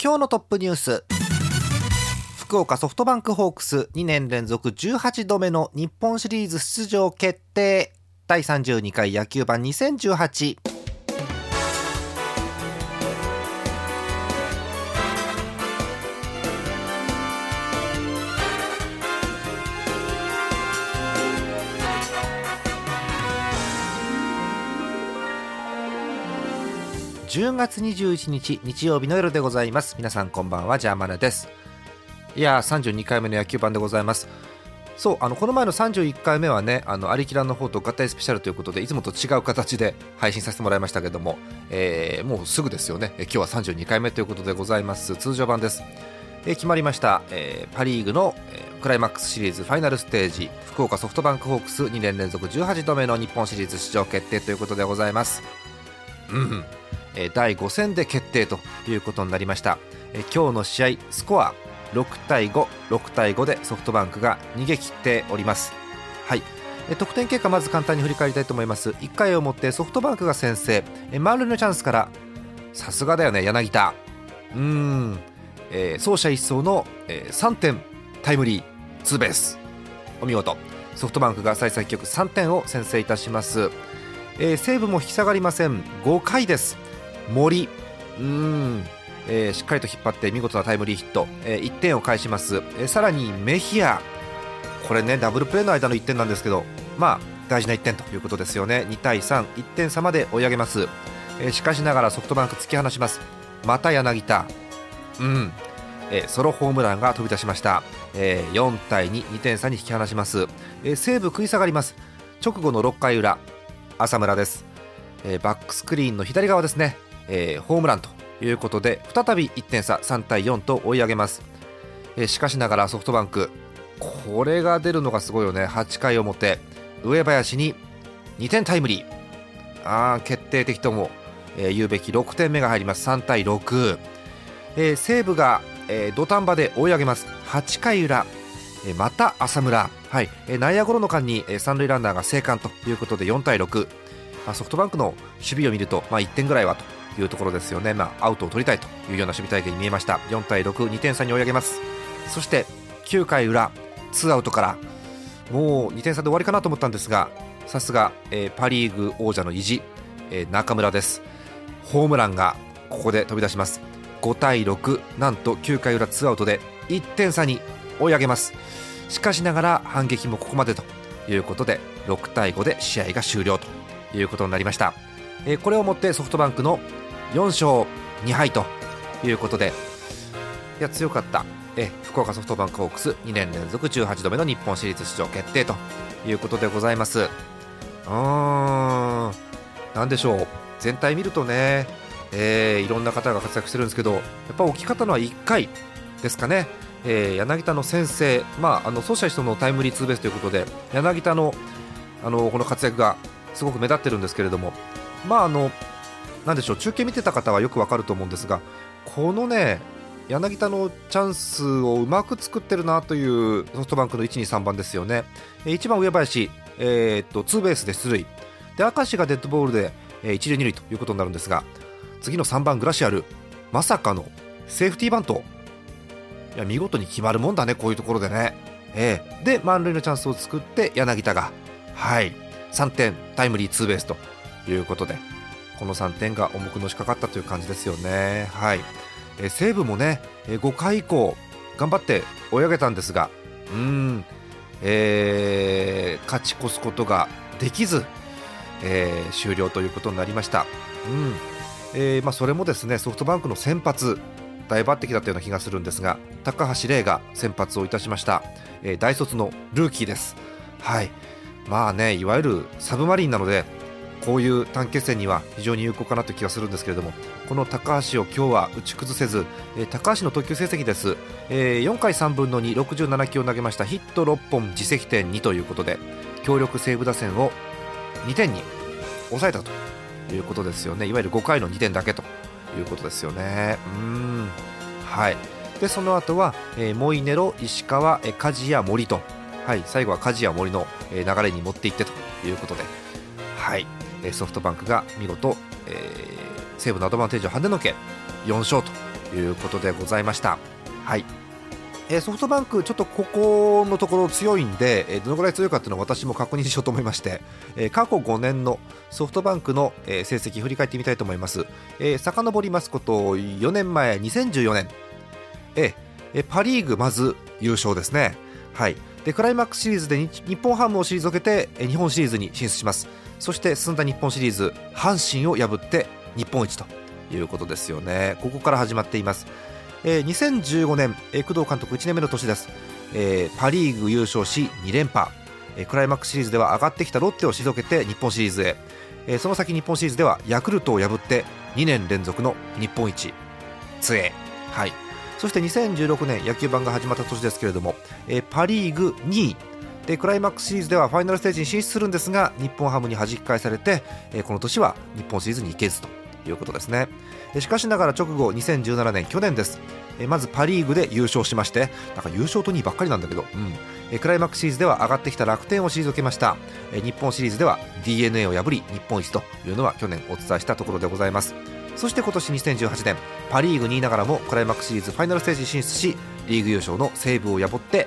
今日のトップニュース。福岡ソフトバンクホークス2年連続18度目の日本シリーズ出場決定。第32回野球盤2018 10月21日日曜日の夜でございます。皆さんこんばんはジャーマネです。いやー32回目の野球盤でございます。そうあのこの前の31回目はねあのアリキラの方と合体スペシャルということでいつもと違う形で配信させてもらいましたけども、えー、もうすぐですよね。え今日は32回目ということでございます。通常版です。え決まりました、えー、パ・リーグの、え、クライマックスシリーズファイナルステージ福岡ソフトバンクホークス2年連続18度目の日本シリーズ出場決定ということでございます。うん。第5戦で決定ということになりました。今日の試合スコア6対56対5でソフトバンクが逃げ切っております。はい。得点結果まず簡単に振り返りたいと思います。1回をもってソフトバンクが先制。満塁のチャンスからさすがだよね柳田。うん、えー、走者一掃の、えー、3点タイムリーツーベース。お見事。ソフトバンクが幸先よく3点を先制いたします、えー、西武も引き下がりません。5回です。森。うん、えー、しっかりと引っ張って見事なタイムリーヒット、えー、1点を返します、えー、さらにメヒア。これねダブルプレーの間の1点なんですけどまあ大事な1点ということですよね。2対31点差まで追い上げます、えー、しかしながらソフトバンク突き放します。また柳田。うん、えー、ソロホームランが飛び出しました、えー、4対22点差に引き離します、えー、西武食い下がります。直後の6回裏浅村です、えー、バックスクリーンの左側ですね。えー、ホームランということで再び1点差3対4と追い上げます、えー、しかしながらソフトバンクこれが出るのがすごいよね。8回表上林に2点タイムリー。あ決定的とも、えー、言うべき6点目が入ります。3対6、えー、西武が、えー、土壇場で追い上げます。8回裏、えー、また浅村、はい。えー、内野ゴロの間に、えー、三塁ランナーが生還ということで4対6、ソフトバンクの守備を見ると、まあ、1点ぐらいはと。いうところですよね、まあ、アウトを取りたいというような守備体験に見えました。4対62点差に追い上げます。そして9回裏ツーアウトからもう2点差で終わりかなと思ったんですがさすが、えー、パ・リーグ王者の意地、えー、中村です。ホームランがここで飛び出します。5対6なんと9回裏ツーアウトで1点差に追い上げます。しかしながら反撃もここまでということで6対5で試合が終了ということになりました、えー、これをもってソフトバンクの4勝2敗ということでいや強かった。え福岡ソフトバンクホークス2年連続18度目の日本シリーズ出場決定ということでございます。うーん。何でしょう。全体見るとね、えー、いろんな方が活躍してるんですけどやっぱ大きかったのは1回ですかね、えー、柳田の先制、まあ、あの走者一のタイムリーツーベースということで柳田のあのこの活躍がすごく目立ってるんですけれども、まあ、あのなでしょう中継見てた方はよくわかると思うんですがこのね柳田のチャンスをうまく作ってるなというソフトバンクの1、2、3番ですよね。1番上林、えー、っとツーベースで出塁。で明石がデッドボールで、え、1塁2塁ということになるんですが次の3番グラシアル。まさかのセーフティーバント。いや見事に決まるもんだねこういうところでね。えー、で満塁のチャンスを作って柳田が。はい。3点タイムリーツーベースということで。この3点が重くのしかかったという感じですよね。はいえ西武もねえ5回以降頑張って追い上げたんですがうん、えー、勝ち越すことができず、えー、終了ということになりました。うんえーまあ、それもですねソフトバンクの先発大抜擢だったような気がするんですが高橋礼が先発をいたしました、えー、大卒のルーキーです。はいまあねいわゆるサブマリンなのでこういう短期決戦には非常に有効かなという気がするんですけれどもこの高橋を今日は打ち崩せず、えー、高橋の投球成績です、えー、4回3分の267球を投げました。ヒット6本自責点2ということで強力西武打線を2点に抑えたということですよね。いわゆる5回の2点だけということですよね。うん。はい。でその後は、えー、モイネロ石川、えー、梶谷森と。はい。最後は梶谷森の、えー、流れに持っていってということで。はい。ソフトバンクが見事、えー、西武のアドバンテージを跳ねのけ4勝ということでございました。はいえソフトバンク、ちょっとここのところ強いんで、えどのぐらい強いかっていうのを私も確認しようと思いまして、え過去5年のソフトバンクの、え成績振り返ってみたいと思います。えー、遡りますこと4年前、2014年、え、パ・リーグまず優勝ですね。はいでクライマックスシリーズで日本ハムを退けて日本シリーズに進出します。そして進んだ日本シリーズ阪神を破って日本一ということですよね。ここから始まっています、えー、2015年、えー、工藤監督1年目の年です、えー、パ・リーグ優勝し2連覇、えー、クライマックスシリーズでは上がってきたロッテを退けて日本シリーズへ、えー、その先日本シリーズではヤクルトを破って2年連続の日本一。杖はい。そして2016年野球盤が始まった年ですけれども、えー、パ・リーグ2位。でクライマックスシリーズではファイナルステージに進出するんですが日本ハムに弾き返されて、えー、この年は日本シリーズに行けずということですね。しかしながら直後2017年去年です。まずパ・リーグで優勝しましてなんか優勝と2位ばっかりなんだけど、うん、クライマックスシリーズでは上がってきた楽天を退けました。日本シリーズでは d n a を破り日本一というのは去年お伝えしたところでございます。そして今年2018年パ・リーグ2位ながらもクライマックスシリーズファイナルステージ進出しリーグ優勝の西武を破って、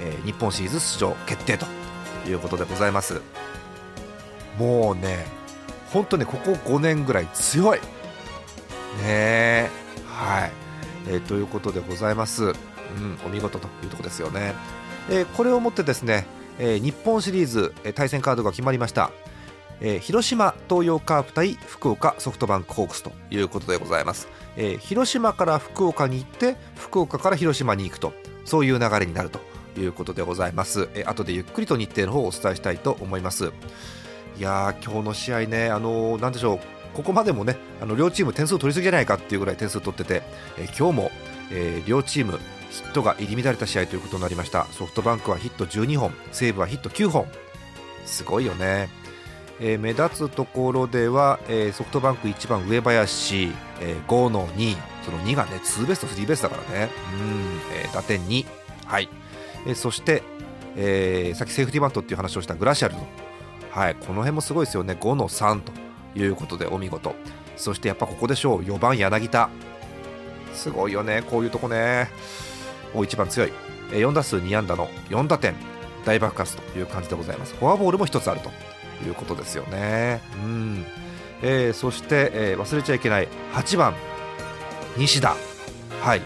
えー、日本シリーズ出場決定ということでございます。もうね本当ねここ5年ぐらい強い。ねはい、えー、ということでございます、うん、お見事というところですよね、えー、これをもってですね、えー、日本シリーズ、えー、対戦カードが決まりました。えー、広島東洋カープ対福岡ソフトバンクホークスということでございます、えー、広島から福岡に行って福岡から広島に行くとそういう流れになるということでございます、えー、後でゆっくりと日程の方をお伝えしたいと思います。いやー今日の試合ねあのー、なんでしょうここまでもねあの両チーム点数取りすぎじゃないかっていうぐらい点数取ってて、えー、今日も、えー、両チームヒットが入り乱れた試合ということになりました。ソフトバンクはヒット12本西武はヒット9本。すごいよね。えー、目立つところでは、えー、ソフトバンク1番上林、えー、5の2その2がねツーベースとスリーベースだからね。うん、えー、打点2はい、えー、そして、えー、さっきセーフティーバントっていう話をしたグラシアルはい。この辺もすごいですよね。5の3ということでお見事。そしてやっぱここでしょう4番柳田。すごいよね。こういうとこね。お一番強い。4打数2安打の4打点。大爆発という感じでございます。フォアボールも1つあると。いうことですよね。うんえー、そして、えー、忘れちゃいけない8番西田、はい、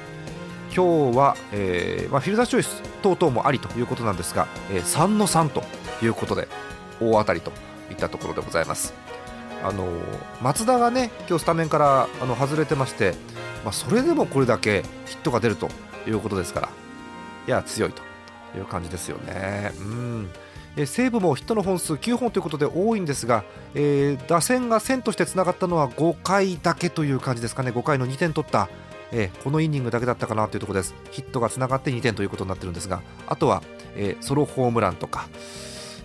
今日は、えーまあ、フィルダーチョイス等々もありということなんですが、えー、3の3ということで大当たりといったところでございます。あの松田がね今日スタメンからあの外れてまして、まあ、それでもこれだけヒットが出るということですからいや強いという感じですよね。うんえ西武もヒットの本数9本ということで多いんですが、えー、打線が線としてつながったのは5回だけという感じですかね5回の2点取った、えー、このイニングだけだったかなというところですヒットがつながって2点ということになってるんですがあとは、えー、ソロホームランとか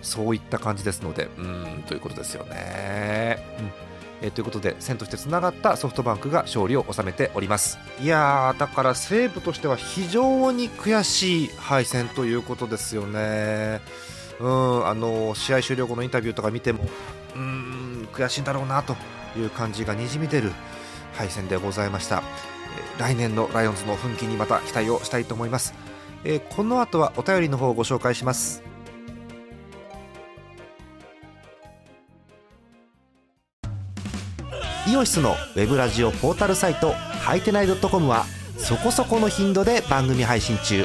そういった感じですのでうんということですよね。うんえ、ということで線としてつながったソフトバンクが勝利を収めておりますいやーだから西武としては非常に悔しい敗戦ということですよね。うんあの試合終了後のインタビューとか見てもうん悔しいんだろうなという感じがにじみ出る敗戦でございました、え来年のライオンズの奮起にまた期待をしたいと思います、えこの後はお便りの方をご紹介します。イオシスのウェブラジオポータルサイトはいてない .com はそこそこの頻度で番組配信中。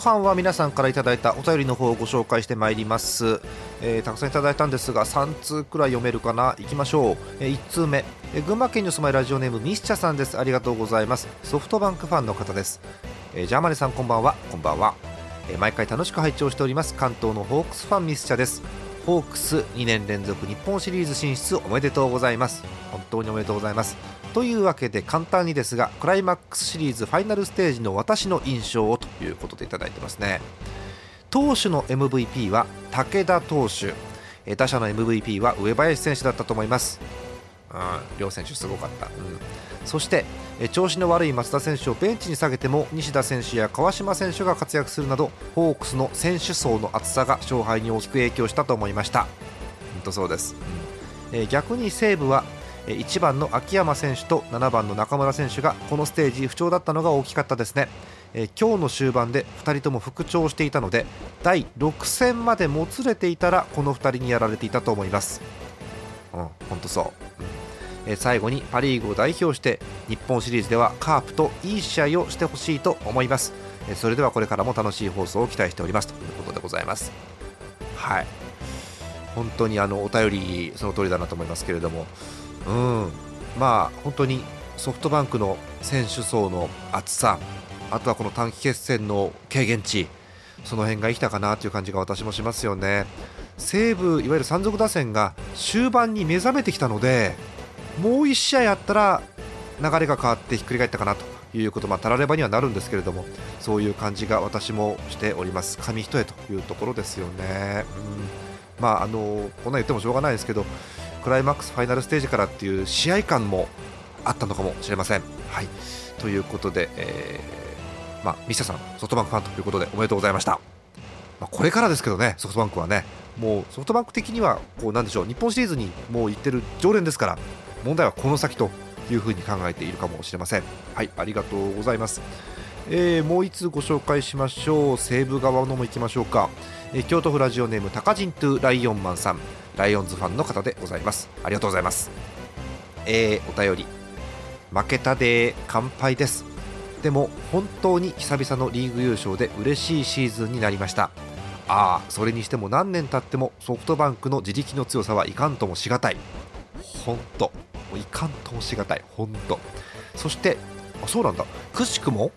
後半は皆さんからいただいたお便りの方をご紹介してまいります、えー、たくさんいただいたんですが3通くらい読めるかな？いきましょう、えー、1通目、えー、群馬県にお住まいラジオネームミスチャさんです。ありがとうございます。ソフトバンクファンの方です、えー、ジャーマネさんこんばんは。こんばんは、えー、毎回楽しく拝聴しております。関東のホークスファンミスチャです。ホークス2年連続日本シリーズ進出おめでとうございます。本当におめでとうございます。というわけで簡単にですがクライマックスシリーズファイナルステージの私の印象をということでいただいてますね。投手の MVP は武田投手。打者の MVP は上林選手だったと思います。うん、両選手すごかった、うん、そして調子の悪い松田選手をベンチに下げても西田選手や川島選手が活躍するなどホークスの選手層の厚さが勝敗に大きく影響したと思いました。本当そうです、うん。逆に西武は1番の秋山選手と7番の中村選手がこのステージ不調だったのが大きかったですね、えー、今日の終盤で2人とも復調していたので第6戦までもつれていたらこの2人にやられていたと思います。うん本当そう、うん、えー、最後にパ・リーグを代表して日本シリーズではカープといい試合をしてほしいと思います、えー、それではこれからも楽しい放送を期待しております。ということでございます。はい。本当にあのお便りその通りだなと思いますけれども。うん、まあ本当にソフトバンクの選手層の厚さあとはこの短期決戦の軽減値その辺が生きたかなという感じが私もしますよね。西武いわゆる山賊打線が終盤に目覚めてきたのでもう1試合あったら流れが変わってひっくり返ったかなということ、まあ、たらればにはなるんですけれどもそういう感じが私もしております。紙一重というところですよね。うん。まあ、あのこんな言ってもしょうがないですけどクライマックスファイナルステージからっていう試合感もあったのかもしれません。はいということで、えーまあ、ミシャさん、ソフトバンクファンということでおめでとうございました。まあ、これからですけどね、ソフトバンクはね、もうソフトバンク的にはこうなんでしょう日本シリーズにもう行ってる常連ですから、問題はこの先というふうに考えているかもしれません。はい、ありがとうございます。えー、もう1つご紹介しましょう。西武側のも行きましょうか、えー、京都府ラジオネームタカジントゥライオンマンさん。ライオンズファンの方でございます。ありがとうございます。えー、お便り。負けたで乾杯です。でも本当に久々のリーグ優勝で嬉しいシーズンになりました。ああそれにしても何年経ってもソフトバンクの自力の強さはいかんともしがたい。本当。いかんともしがたい。本当。そしてあそうなんだ。くしくも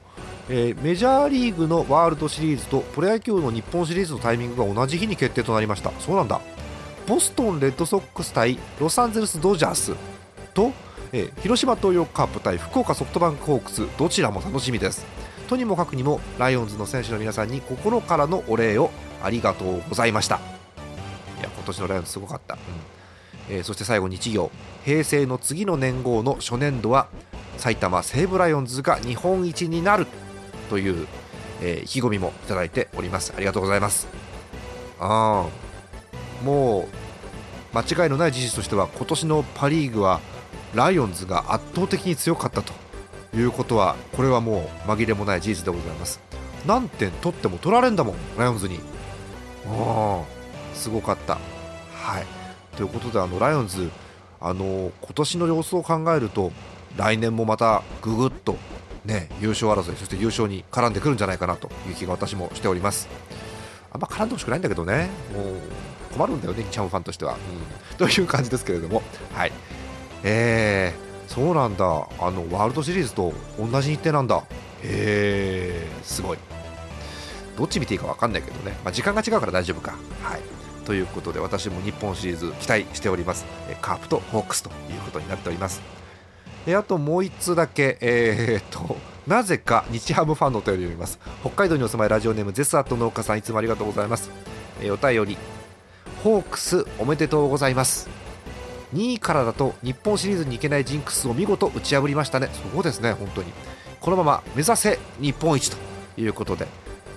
えー、メジャーリーグのワールドシリーズとプロ野球の日本シリーズのタイミングが同じ日に決定となりました。そうなんだ。ボストンレッドソックス対ロサンゼルスドジャースと、えー、広島東洋カープ対福岡ソフトバンクホークスどちらも楽しみです。とにもかくにもライオンズの選手の皆さんに心からのお礼をありがとうございました。いや今年のライオンズすごかった、うん。えー、そして最後日曜平成の次の年号の初年度は埼玉西武ライオンズが日本一になる。という、えー、意気込みもいただいております。ありがとうございます。ああもう間違いのない事実としては今年のパ・リーグはライオンズが圧倒的に強かったということはこれはもう紛れもない事実でございます。何点取っても取られんだもんライオンズに。あすごかった。はい。ということであのライオンズあの今年の様子を考えると来年もまたぐぐっとね優勝争いそして優勝に絡んでくるんじゃないかなという気が私もしておりますあんま絡んでほしくないんだけどねもう困るんだよね、チャンファンとしては、うん。という感じですけれども、はい。えー、そうなんだ、あのワールドシリーズと同じ日程なんだ。へえ、すごい。どっち見ていいか分かんないけどね、まあ、時間が違うから大丈夫か。はい。ということで、私も日本シリーズ期待しております。カープとホークスということになっております。えあともう1通だけ、えー、っと、なぜか日ハムファンのお便りを読みます。北海道にお住まいラジオネームゼスアット農家さん、いつもありがとうございます。えー、お便り、ホークスおめでとうございます。2位からだと日本シリーズに行けないジンクスを見事打ち破りましたね。そうですね本当に。このまま目指せ日本一ということで、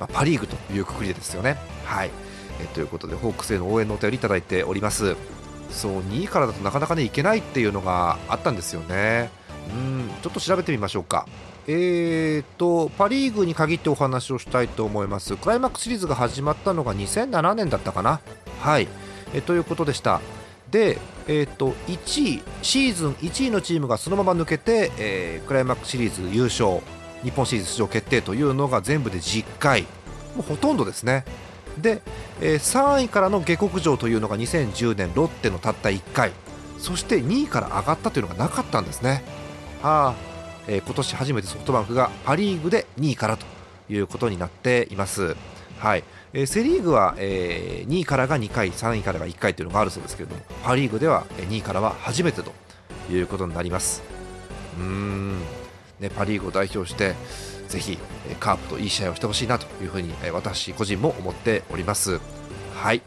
まあ、パ・リーグというくくりですよね。はい。えということでホークスへの応援のお便りいただいております。そう2位からだとなかなかねいけないっていうのがあったんですよねうんちょっと調べてみましょうかえーと、パ・リーグに限ってお話をしたいと思います。クライマックスシリーズが始まったのが2007年だったかな。はい、えということでした。で、えーと、1位、シーズン1位のチームがそのまま抜けて、えー、クライマックスシリーズ優勝、日本シリーズ出場決定というのが全部で10回、もうほとんどですねで、え、3位からの下克上というのが2010年ロッテのたった1回。そして2位から上がったというのがなかったんですね。あ、えー、今年初めてソフトバンクがパ・リーグで2位からということになっています。はい。えー、セ・リーグは、えー、2位からが2回3位からが1回というのがあるそうですけれどもパ・リーグでは2位からは初めてということになります。うーん、ね、パ・リーグを代表してぜひカープといい試合をしてほしいなというふうに私個人も思っております。はい。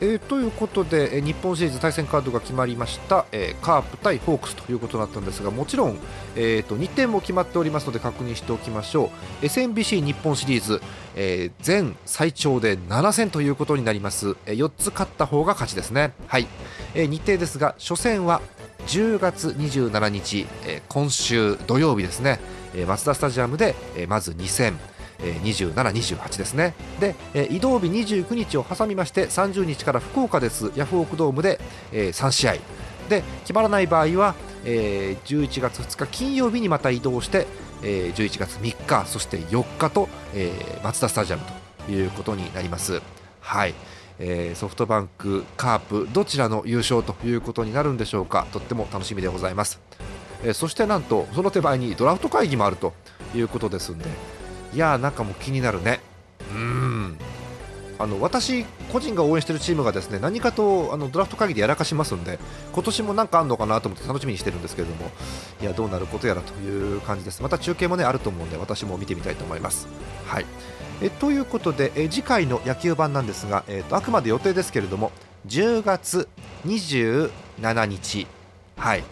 えー、ということで、え、日本シリーズ対戦カードが決まりました、えー、カープ対ホークスということになったんですがもちろん、えーと、日程も決まっておりますので確認しておきましょう。SMBC 日本シリーズ、えー、全最長で7戦ということになります、えー、4つ勝った方が勝ちですね、はい。え、日程ですが初戦は10月27日、え、今週土曜日ですね、マツダスタジアムで、まず2戦え27、28ですね。で、移動日29日を挟みまして30日から福岡ですヤフオクドームで、え3試合。で決まらない場合は、え11月2日金曜日にまた移動して、え11月3日そして4日と、えマツダスタジアムということになります。はい。えー、ソフトバンク、カープどちらの優勝ということになるんでしょうか。とっても楽しみでございます、え、そしてなんとその手前にドラフト会議もあるということですんで。いやーなんかもう気になるね。うん。あの私個人が応援しているチームがですね何かとあのドラフト会議でやらかしますんで今年もなんかあるのかなと思って楽しみにしてるんですけれども。いやどうなることやらという感じです。また中継もねあると思うんで私も見てみたいと思います。はい。えということでえ次回の野球版なんですが、えーと、あくまで予定ですけれども10月27日。はい。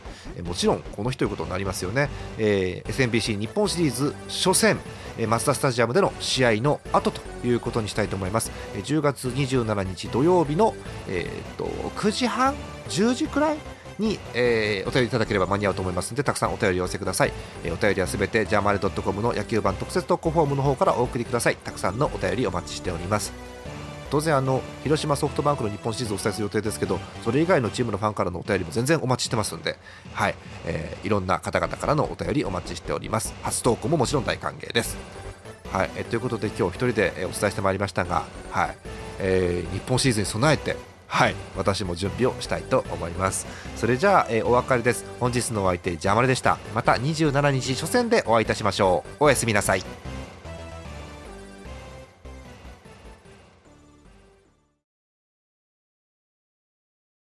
もちろんこの日ということになりますよね、えー、SMBC 日本シリーズ初戦マツダスタジアムでの試合の後ということにしたいと思います。10月27日土曜日の、えーと、9時半10時くらいに、えー、お便りいただければ間に合うと思いますのでたくさんお便りを寄せください、えー、お便りはすべてジャーマネドットコムの野球版特設投稿フォームの方からお送りください。たくさんのお便りお待ちしております。当然あの広島ソフトバンクの日本シリーズをお伝えする予定ですけどそれ以外のチームのファンからのお便りも全然お待ちしてますんで、はい。えー、いろんな方々からのお便りお待ちしております。初投稿ももちろん大歓迎です。はい、えということで今日一人でお伝えしてまいりましたが、はい。えー、日本シリーズに備えてはい。私も準備をしたいと思います。それじゃあ、えー、お別れです。本日のお相手ジャマルでした。また27日初戦でお会いいたしましょう。おやすみなさい。